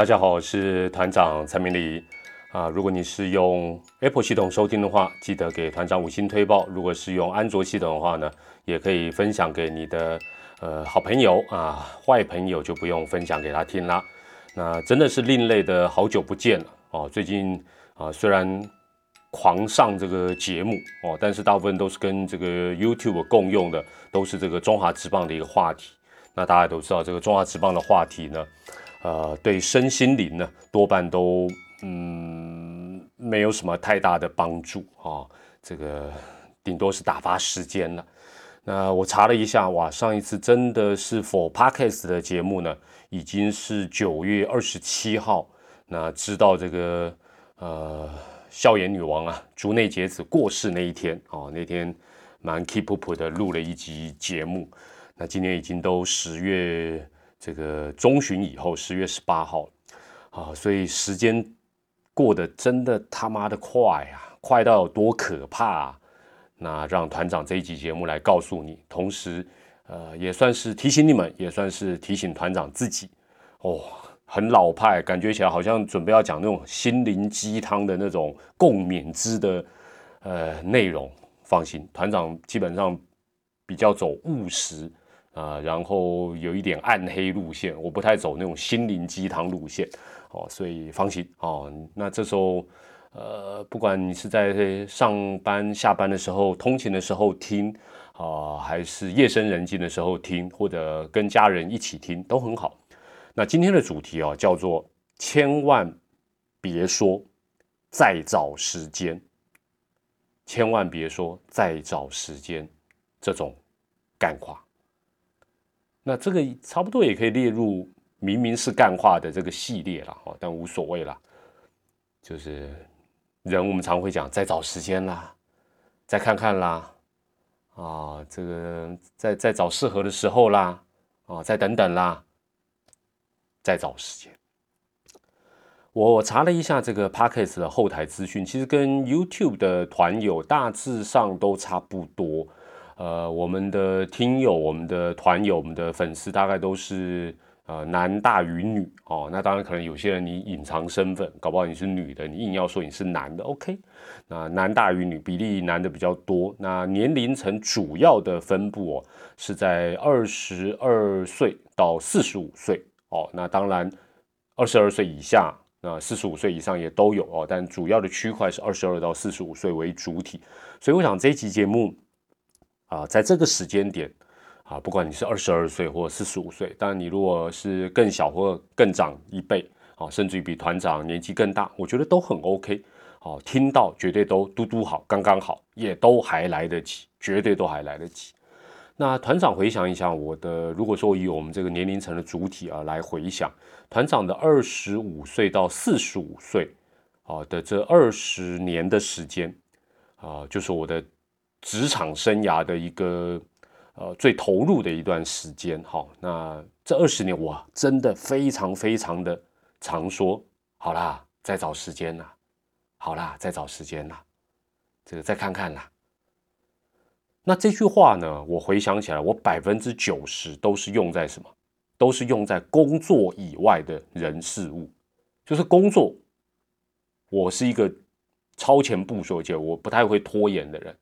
大家好，我是团长蔡明礼啊。如果你是用 Apple 系统收听的话，记得给团长五星推报；如果是用安卓系统的话呢，也可以分享给你的呃好朋友啊，坏朋友就不用分享给他听啦。那真的是另类的，好久不见了哦。最近啊，虽然狂上这个节目哦，但是大部分都是跟这个 YouTube 共用的，都是这个中华职棒的一个话题。那大家都知道，这个中华职棒的话题呢。呃，对身心灵呢，多半都嗯没有什么太大的帮助啊。这个顶多是打发时间了。那我查了一下，哇，上一次真的是 For Podcast 的节目呢，已经是九月二十七号。那知道这个呃笑颜女王啊，竹内结子过世那一天啊，那天蛮 keep up 的录了一集节目。那今年已经都十月。这个中旬以后，十月十八号，啊，所以时间过得真的他妈的快啊，快到有多可怕啊！那让团长这一集节目来告诉你，同时，呃，也算是提醒你们，也算是提醒团长自己。哦，很老派，感觉起来好像准备要讲那种心灵鸡汤的那种共勉之的呃内容。放心，团长基本上比较走务实。啊，然后有一点暗黑路线，我不太走那种心灵鸡汤路线，哦，所以放心哦。那这时候，呃，不管你是在上班、下班的时候、通勤的时候听，啊，还是夜深人静的时候听，或者跟家人一起听，都很好。那今天的主题哦，叫做千万别说再找时间，千万别说再找时间这种干话。那这个差不多也可以列入明明是干话的这个系列了哈，但无所谓啦。就是人我们常会讲再找时间啦，再看看啦，啊，这个再再找适合的时候啦，啊，再等等啦，再找时间。我查了一下这个 Podcast 的后台资讯，其实跟 YouTube 的团友大致上都差不多。呃，我们的听友、我们的团友、我们的粉丝大概都是呃男大于女哦。那当然，可能有些人你隐藏身份，搞不好你是女的，你硬要说你是男的，OK？那男大于女比例男的比较多。那年龄层主要的分布哦是在二十二岁到四十五岁哦。那当然，二十二岁以下，那四十五岁以上也都有哦。但主要的区块是二十二到四十五岁为主体。所以我想这一期节目。啊，在这个时间点，啊，不管你是二十二岁或四十五岁，当然你如果是更小或更长一倍，啊，甚至于比团长年纪更大，我觉得都很 OK。好，听到绝对都嘟嘟好，刚刚好，也都还来得及，绝对都还来得及。那团长回想一下，我的如果说以我们这个年龄层的主体啊来回想，团长的二十五岁到四十五岁，啊的这二十年的时间，啊，就是我的。职场生涯的一个呃最投入的一段时间，好，那这二十年我真的非常非常的常说，好啦，再找时间啦，好啦，再找时间啦，这个再看看啦。那这句话呢，我回想起来，我百分之九十都是用在什么？都是用在工作以外的人事物，就是工作。我是一个超前部署且我不太会拖延的人。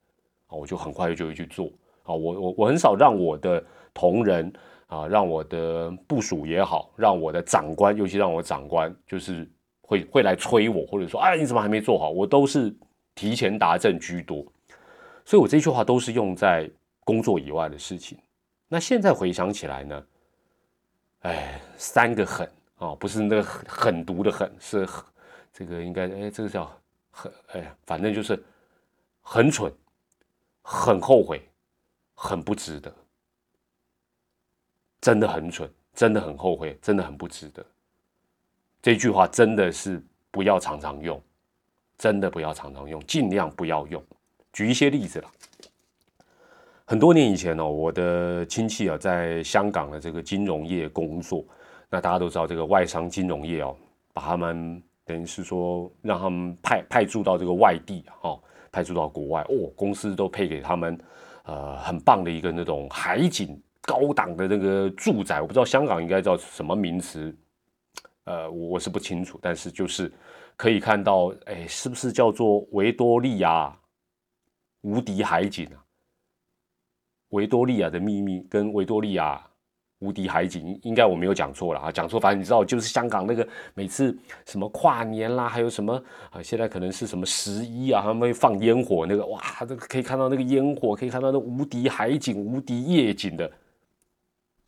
啊，我就很快就会去做啊，我我我很少让我的同仁啊，让我的部署也好，让我的长官，尤其让我长官，就是会会来催我，或者说，哎，你怎么还没做好？我都是提前达阵居多，所以我这句话都是用在工作以外的事情。那现在回想起来呢，哎，三个狠啊，不是那个狠毒的狠，是这个应该哎，这个叫很哎，反正就是很蠢。很后悔，很不值得，真的很蠢，真的很后悔，真的很不值得。这句话真的是不要常常用，真的不要常常用，尽量不要用。举一些例子了。很多年以前呢，我的亲戚啊，在香港的这个金融业工作。那大家都知道，这个外商金融业哦，把他们等于是说让他们派派驻到这个外地啊。派驻到国外哦，公司都配给他们，呃，很棒的一个那种海景高档的那个住宅，我不知道香港应该叫什么名词，呃，我我是不清楚，但是就是可以看到，哎，是不是叫做维多利亚无敌海景啊？维多利亚的秘密跟维多利亚。无敌海景，应该我没有讲错了啊，讲错，反正你知道，就是香港那个每次什么跨年啦，还有什么啊，现在可能是什么十一啊，他们会放烟火，那个哇，这个可以看到那个烟火，可以看到那无敌海景、无敌夜景的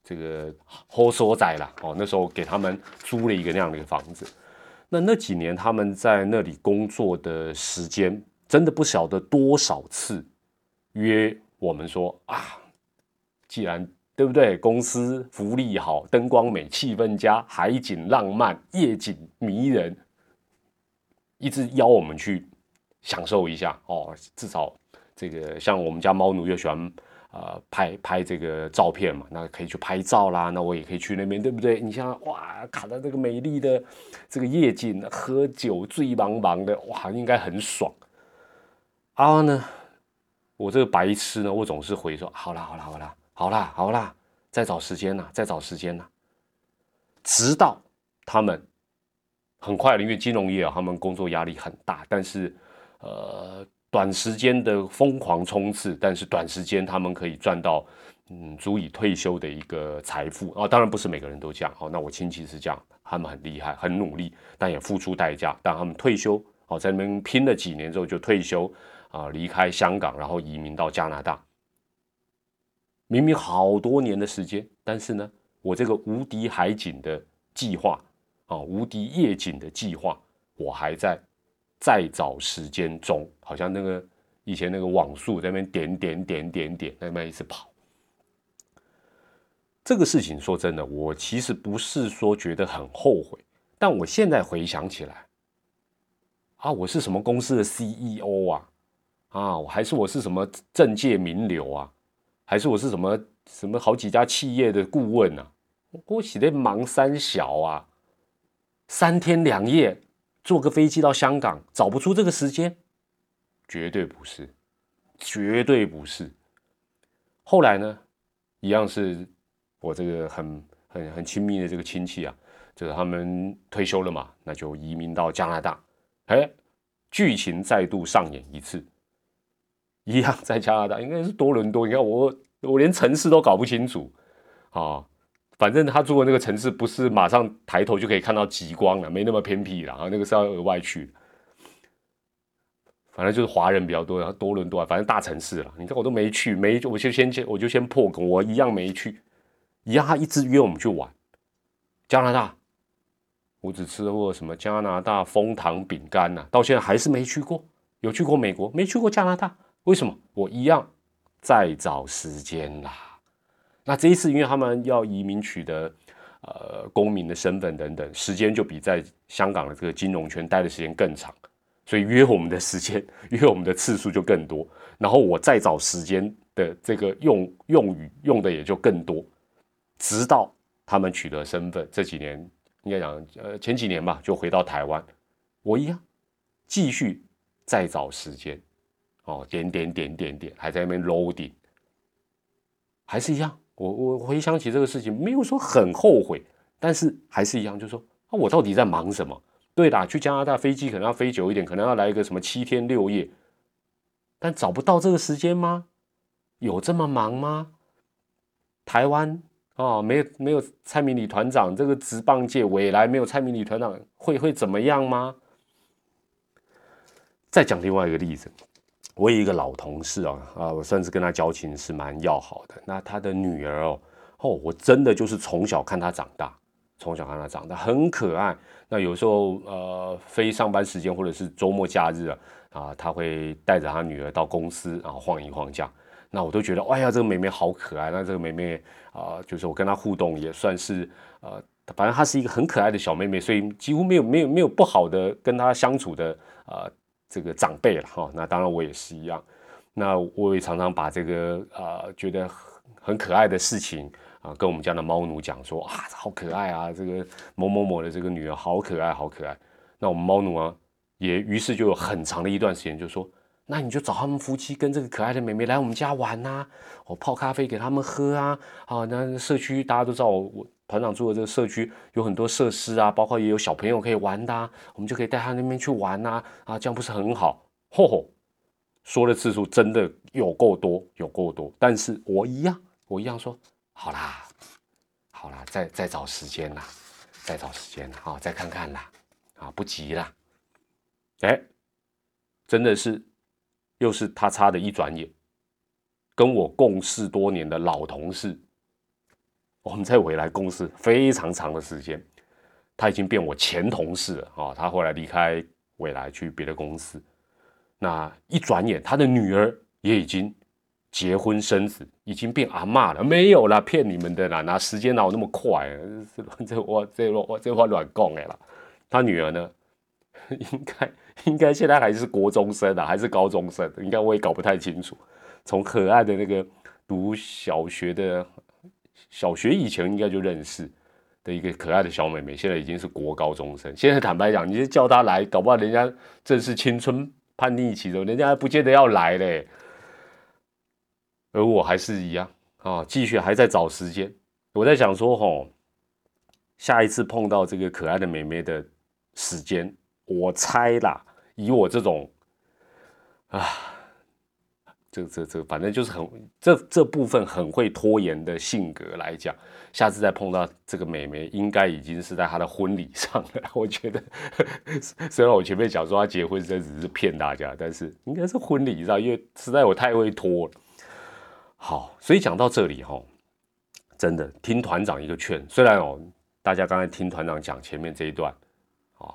这个好所在啦。哦，那时候给他们租了一个那样的一个房子，那那几年他们在那里工作的时间，真的不晓得多少次约我们说啊，既然。对不对？公司福利好，灯光美，气氛佳，海景浪漫，夜景迷人，一直邀我们去享受一下哦。至少这个像我们家猫奴又喜欢呃拍拍这个照片嘛，那可以去拍照啦。那我也可以去那边，对不对？你像哇，看到这个美丽的这个夜景，喝酒醉茫茫的，哇，应该很爽。啊呢，我这个白痴呢，我总是回说好啦，好啦，好啦。好啦，好啦，再找时间呐，再找时间呐，直到他们很快了，因为金融业啊，他们工作压力很大，但是呃，短时间的疯狂冲刺，但是短时间他们可以赚到嗯足以退休的一个财富啊。当然不是每个人都这样，好，那我亲戚是这样，他们很厉害，很努力，但也付出代价。但他们退休，好，在那边拼了几年之后就退休啊，离开香港，然后移民到加拿大。明明好多年的时间，但是呢，我这个无敌海景的计划啊，无敌夜景的计划，我还在再找时间中，好像那个以前那个网速在那边点点点点点，那边一直跑。这个事情说真的，我其实不是说觉得很后悔，但我现在回想起来，啊，我是什么公司的 CEO 啊，啊，我还是我是什么政界名流啊。还是我是什么什么好几家企业的顾问啊？我写的忙三小啊，三天两夜坐个飞机到香港，找不出这个时间，绝对不是，绝对不是。后来呢，一样是我这个很很很亲密的这个亲戚啊，就是他们退休了嘛，那就移民到加拿大。哎，剧情再度上演一次。一样在加拿大，应该是多伦多。你看我，我连城市都搞不清楚啊。反正他住的那个城市，不是马上抬头就可以看到极光了，没那么偏僻了啊。那个是要额外去。反正就是华人比较多，然后多伦多啊，反正大城市了。你看我都没去，没我就先我就先破梗，我一样没去。一样他一直约我们去玩加拿大，我只吃过什么加拿大枫糖饼干呐，到现在还是没去过。有去过美国，没去过加拿大。为什么我一样再找时间啦？那这一次，因为他们要移民取得呃公民的身份等等，时间就比在香港的这个金融圈待的时间更长，所以约我们的时间、约我们的次数就更多。然后我再找时间的这个用用语用的也就更多，直到他们取得身份，这几年应该讲呃前几年吧，就回到台湾，我一样继续再找时间。哦，点点点点点，还在那边 loading，还是一样。我我回想起这个事情，没有说很后悔，但是还是一样，就说啊，我到底在忙什么？对啦，去加拿大飞机可能要飞久一点，可能要来一个什么七天六夜，但找不到这个时间吗？有这么忙吗？台湾啊，没有没有蔡明礼团长这个直棒界未来没有蔡明礼团长会会怎么样吗？再讲另外一个例子。我有一个老同事啊，啊，我算是跟他交情是蛮要好的。那他的女儿哦，哦，我真的就是从小看他长大，从小看他长大，很可爱。那有时候呃，非上班时间或者是周末假日啊，啊，他会带着他女儿到公司，然后晃一晃这样。那我都觉得，哎呀，这个妹妹好可爱。那这个妹妹啊，就是我跟她互动也算是呃，反正她是一个很可爱的小妹妹，所以几乎没有没有没有不好的跟她相处的呃。这个长辈了哈，那当然我也是一样。那我也常常把这个呃觉得很可爱的事情啊，跟我们家的猫奴讲说啊，好可爱啊，这个某某某的这个女儿好可爱，好可爱。那我们猫奴啊，也于是就有很长的一段时间就说，那你就找他们夫妻跟这个可爱的妹妹来我们家玩呐，我泡咖啡给他们喝啊。啊，那社区大家都知道我我团长住的这个社区有很多设施啊，包括也有小朋友可以玩的，啊我们就可以带他那边去玩呐，啊，这样不是很好？吼吼，说的次数真的有够多，有够多。但是我一样，我一样说，好啦，好啦，再再找时间啦，再找时间啦，啊，再看看啦，啊，不急啦。哎，真的是，又是他差的一转眼，跟我共事多年的老同事。我们在未来公司非常长的时间，他已经变我前同事了啊！他后来离开未来去别的公司，那一转眼，他的女儿也已经结婚生子，已经变阿妈了。没有啦，骗你们的啦！哪时间哪有那么快？这我这我这话乱讲的啦。他女儿呢，应该应该现在还是国中生啊，还是高中生？应该我也搞不太清楚。从可爱的那个读小学的。小学以前应该就认识的一个可爱的小妹妹，现在已经是国高中生。现在坦白讲，你就叫她来，搞不好人家正是青春叛逆期的，人家还不见得要来嘞。而我还是一样啊，继续还在找时间。我在想说，吼，下一次碰到这个可爱的妹妹的时间，我猜啦，以我这种啊。这这这，反正就是很这这部分很会拖延的性格来讲，下次再碰到这个美眉，应该已经是在她的婚礼上了。我觉得，虽然我前面讲说她结婚这只是骗大家，但是应该是婚礼上，因为实在我太会拖了。好，所以讲到这里哈，真的听团长一个劝，虽然哦，大家刚才听团长讲前面这一段啊，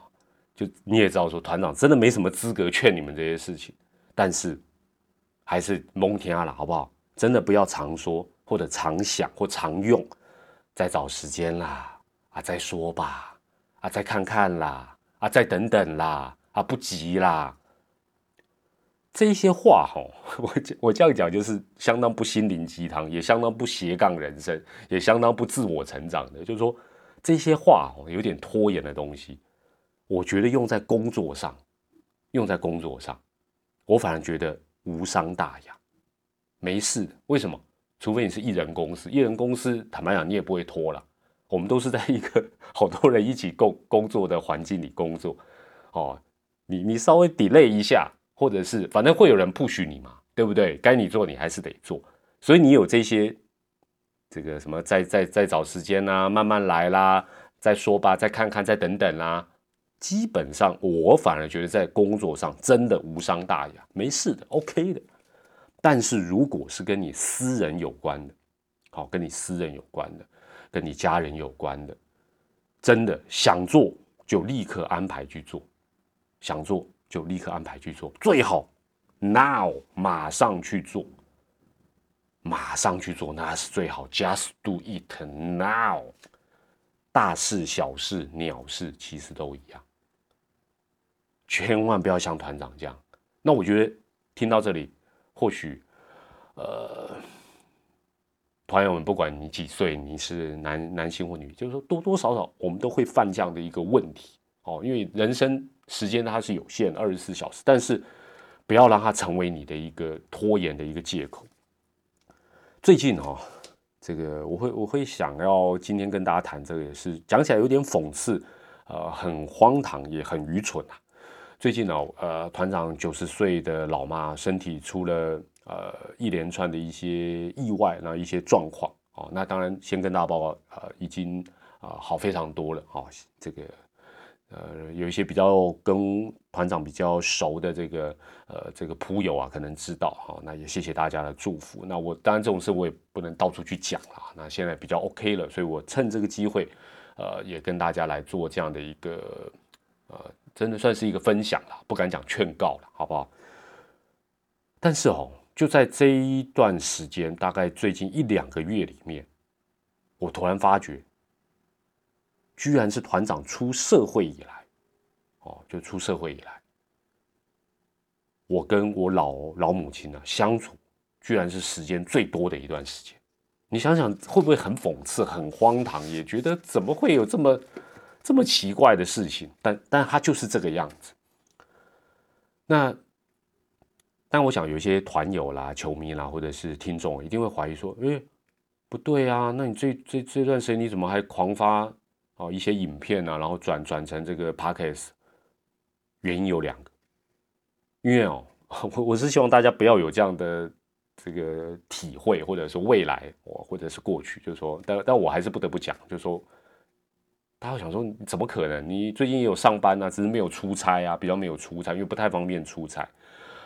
就你也知道说团长真的没什么资格劝你们这些事情，但是。还是蒙天了，好不好？真的不要常说，或者常想，或常用，再找时间啦，啊，再说吧，啊，再看看啦，啊，再等等啦，啊，不急啦。这些话哈，我我这样讲就是相当不心灵鸡汤，也相当不斜杠人生，也相当不自我成长的。就是说这些话哦，有点拖延的东西，我觉得用在工作上，用在工作上，我反而觉得。无伤大雅，没事。为什么？除非你是艺人公司，艺人公司坦白讲，你也不会拖了。我们都是在一个好多人一起工工作的环境里工作，哦，你你稍微 delay 一下，或者是反正会有人 push 你嘛，对不对？该你做你还是得做。所以你有这些这个什么，再再再找时间啦，慢慢来啦，再说吧，再看看，再等等啦。基本上，我反而觉得在工作上真的无伤大雅，没事的，OK 的。但是如果是跟你私人有关的，好，跟你私人有关的，跟你家人有关的，真的想做就立刻安排去做，想做就立刻安排去做，最好 now 马上去做，马上去做那是最好，just do it now。大事小事鸟事其实都一样。千万不要像团长这样。那我觉得听到这里，或许，呃，团友们，不管你几岁，你是男男性或女，就是说多多少少我们都会犯这样的一个问题哦。因为人生时间它是有限，二十四小时，但是不要让它成为你的一个拖延的一个借口。最近哦，这个我会我会想要今天跟大家谈这个，也是讲起来有点讽刺，呃，很荒唐，也很愚蠢啊。最近呢，呃，团长九十岁的老妈身体出了呃一连串的一些意外，那一些状况哦。那当然先跟大家报告，呃，已经啊好非常多了哦。这个呃有一些比较跟团长比较熟的这个呃这个铺友啊，可能知道哈。那也谢谢大家的祝福。那我当然这种事我也不能到处去讲了。那现在比较 OK 了，所以我趁这个机会，呃，也跟大家来做这样的一个呃。真的算是一个分享了，不敢讲劝告了，好不好？但是哦，就在这一段时间，大概最近一两个月里面，我突然发觉，居然是团长出社会以来，哦，就出社会以来，我跟我老老母亲呢相处，居然是时间最多的一段时间。你想想，会不会很讽刺、很荒唐？也觉得怎么会有这么……这么奇怪的事情，但但他就是这个样子。那，但我想有一些团友啦、球迷啦，或者是听众，一定会怀疑说：，哎，不对啊，那你这这这段时间你怎么还狂发哦一些影片啊，然后转转成这个 podcast？原因有两个，因为哦，我我是希望大家不要有这样的这个体会，或者是未来，我或者是过去，就是说，但但我还是不得不讲，就是说，大家想说，怎么可能？你最近也有上班啊，只是没有出差啊，比较没有出差，因为不太方便出差。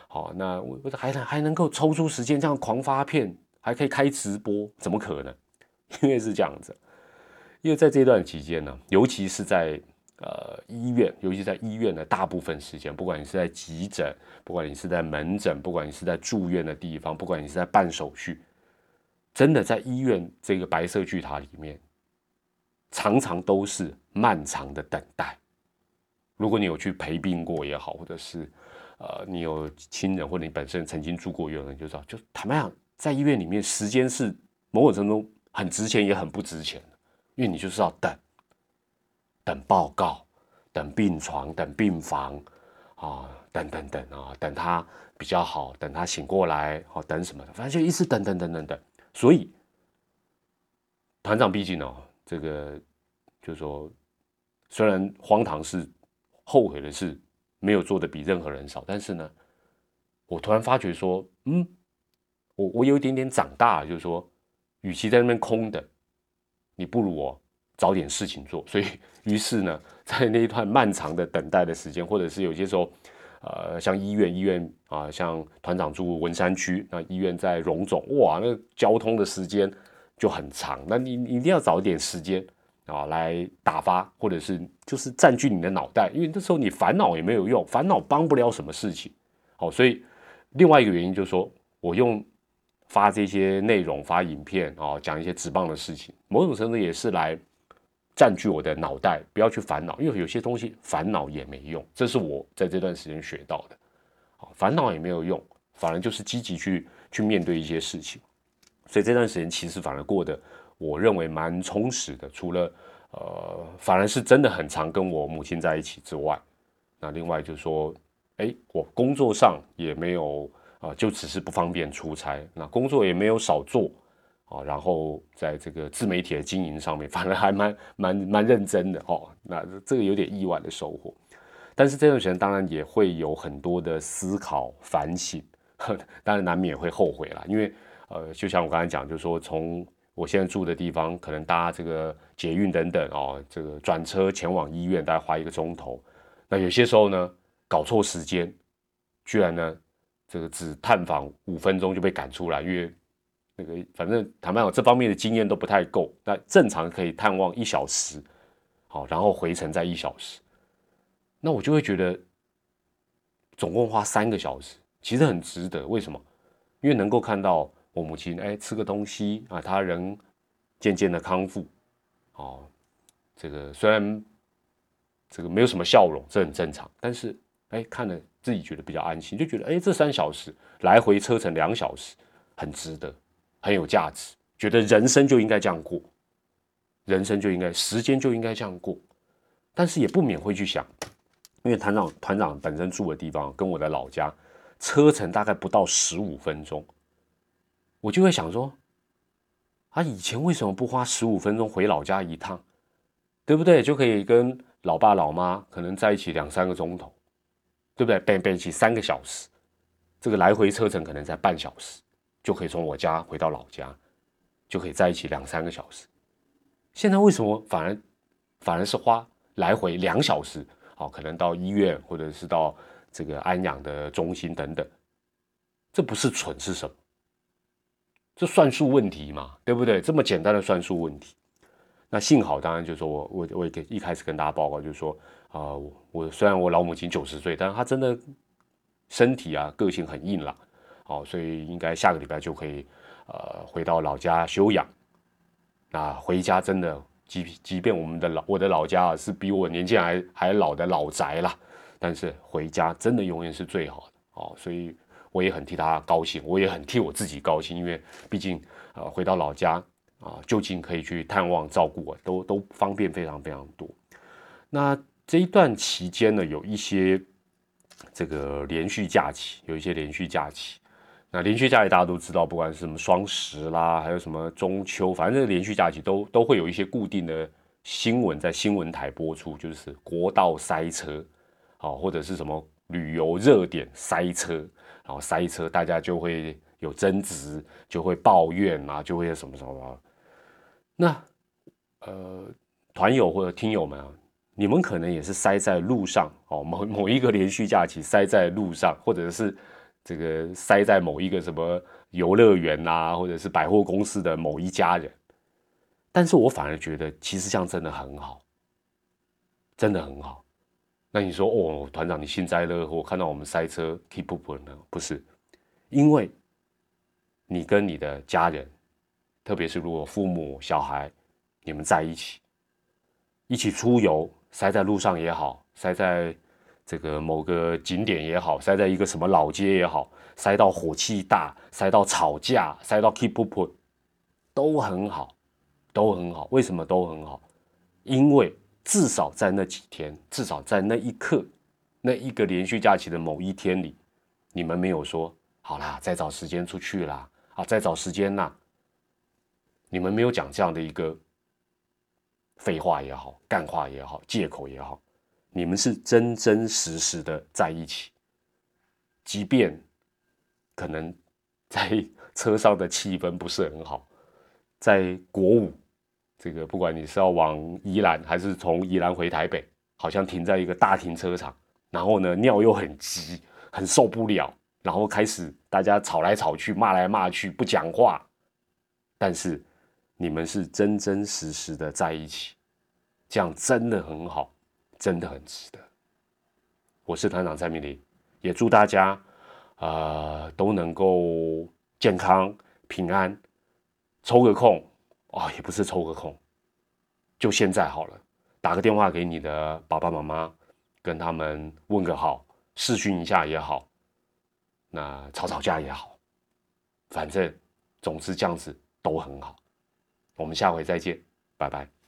好，那我我还能还能够抽出时间这样狂发片。还可以开直播，怎么可能？因为是这样子，因为在这段期间呢，尤其是在呃医院，尤其在医院的大部分时间，不管你是在急诊，不管你是在门诊，不管你是在住院的地方，不管你是在办手续，真的在医院这个白色巨塔里面，常常都是漫长的等待。如果你有去陪病过也好，或者是呃你有亲人或者你本身曾经住过院，你就知道，就坦白讲。在医院里面，时间是某种程度很值钱，也很不值钱，因为你就是要等，等报告，等病床，等病房，啊，等等等啊，等他比较好，等他醒过来，哦，等什么的，反正就一直等等等等等。所以团长毕竟呢，这个就是说，虽然荒唐是后悔的事没有做的比任何人少，但是呢，我突然发觉说，嗯。我我有一点点长大，就是说，与其在那边空等，你不如我找点事情做。所以，于是呢，在那一段漫长的等待的时间，或者是有些时候，呃，像医院，医院啊，像团长住文山区，那医院在荣总，哇，那交通的时间就很长。那你你一定要找一点时间啊，来打发，或者是就是占据你的脑袋，因为那时候你烦恼也没有用，烦恼帮不了什么事情。好，所以另外一个原因就是说我用。发这些内容，发影片啊，讲一些直棒的事情，某种程度也是来占据我的脑袋，不要去烦恼，因为有些东西烦恼也没用，这是我在这段时间学到的。好，烦恼也没有用，反而就是积极去去面对一些事情。所以这段时间其实反而过得我认为蛮充实的，除了呃，反而是真的很常跟我母亲在一起之外，那另外就是说，哎，我工作上也没有。啊，就只是不方便出差，那工作也没有少做啊，然后在这个自媒体的经营上面，反而还蛮蛮蛮认真的哦。那这个有点意外的收获，但是这段时间当然也会有很多的思考反省，当然难免会后悔啦。因为呃，就像我刚才讲，就是说从我现在住的地方，可能搭这个捷运等等哦，这个转车前往医院大概花一个钟头，那有些时候呢，搞错时间，居然呢。这个只探访五分钟就被赶出来，因为那个反正坦白讲，这方面的经验都不太够。那正常可以探望一小时，好，然后回程再一小时，那我就会觉得总共花三个小时，其实很值得。为什么？因为能够看到我母亲，哎，吃个东西啊，她人渐渐的康复，哦，这个虽然这个没有什么笑容，这很正常，但是哎，看了。自己觉得比较安心，就觉得哎，这三小时来回车程两小时，很值得，很有价值。觉得人生就应该这样过，人生就应该时间就应该这样过。但是也不免会去想，因为团长团长本身住的地方跟我的老家车程大概不到十五分钟，我就会想说，啊以前为什么不花十五分钟回老家一趟，对不对？就可以跟老爸老妈可能在一起两三个钟头。对不对？背背起三个小时，这个来回车程可能在半小时，就可以从我家回到老家，就可以在一起两三个小时。现在为什么反而反而是花来回两小时？好，可能到医院或者是到这个安养的中心等等，这不是蠢是什么？这算术问题嘛？对不对？这么简单的算术问题。那幸好，当然就是说我我我也给一开始跟大家报告，就是说啊，我虽然我老母亲九十岁，但是她真的身体啊个性很硬朗，哦，所以应该下个礼拜就可以呃回到老家休养。那回家真的，即即便我们的老我的老家啊是比我年纪还还老的老宅啦，但是回家真的永远是最好的哦，所以我也很替他高兴，我也很替我自己高兴，因为毕竟呃回到老家。啊，就近可以去探望照顾啊，都都方便非常非常多。那这一段期间呢，有一些这个连续假期，有一些连续假期。那连续假期大家都知道，不管是什么双十啦，还有什么中秋，反正连续假期都都会有一些固定的新闻在新闻台播出，就是国道塞车，好或者是什么旅游热点塞车，然后塞车大家就会有争执，就会抱怨啊，就会什么什么。那呃，团友或者听友们啊，你们可能也是塞在路上哦，某某一个连续假期塞在路上，或者是。这个塞在某一个什么游乐园呐，或者是百货公司的某一家人，但是我反而觉得其实这样真的很好，真的很好。那你说哦，团长你幸灾乐祸，看到我们塞车 keep up 呢？不是，因为你跟你的家人，特别是如果父母小孩你们在一起，一起出游，塞在路上也好，塞在。这个某个景点也好，塞在一个什么老街也好，塞到火气大，塞到吵架，塞到 keep up，都很好，都很好。为什么都很好？因为至少在那几天，至少在那一刻，那一个连续假期的某一天里，你们没有说好啦，再找时间出去啦，啊，再找时间啦。你们没有讲这样的一个废话也好，干话也好，借口也好。你们是真真实实的在一起，即便可能在车上的气氛不是很好，在国五这个不管你是要往宜兰还是从宜兰回台北，好像停在一个大停车场，然后呢尿又很急，很受不了，然后开始大家吵来吵去，骂来骂去，不讲话，但是你们是真真实实的在一起，这样真的很好。真的很值得。我是团长蔡明礼，也祝大家啊都能够健康平安。抽个空啊，也不是抽个空，就现在好了，打个电话给你的爸爸妈妈，跟他们问个好，视讯一下也好，那吵吵架也好，反正总之这样子都很好。我们下回再见，拜拜。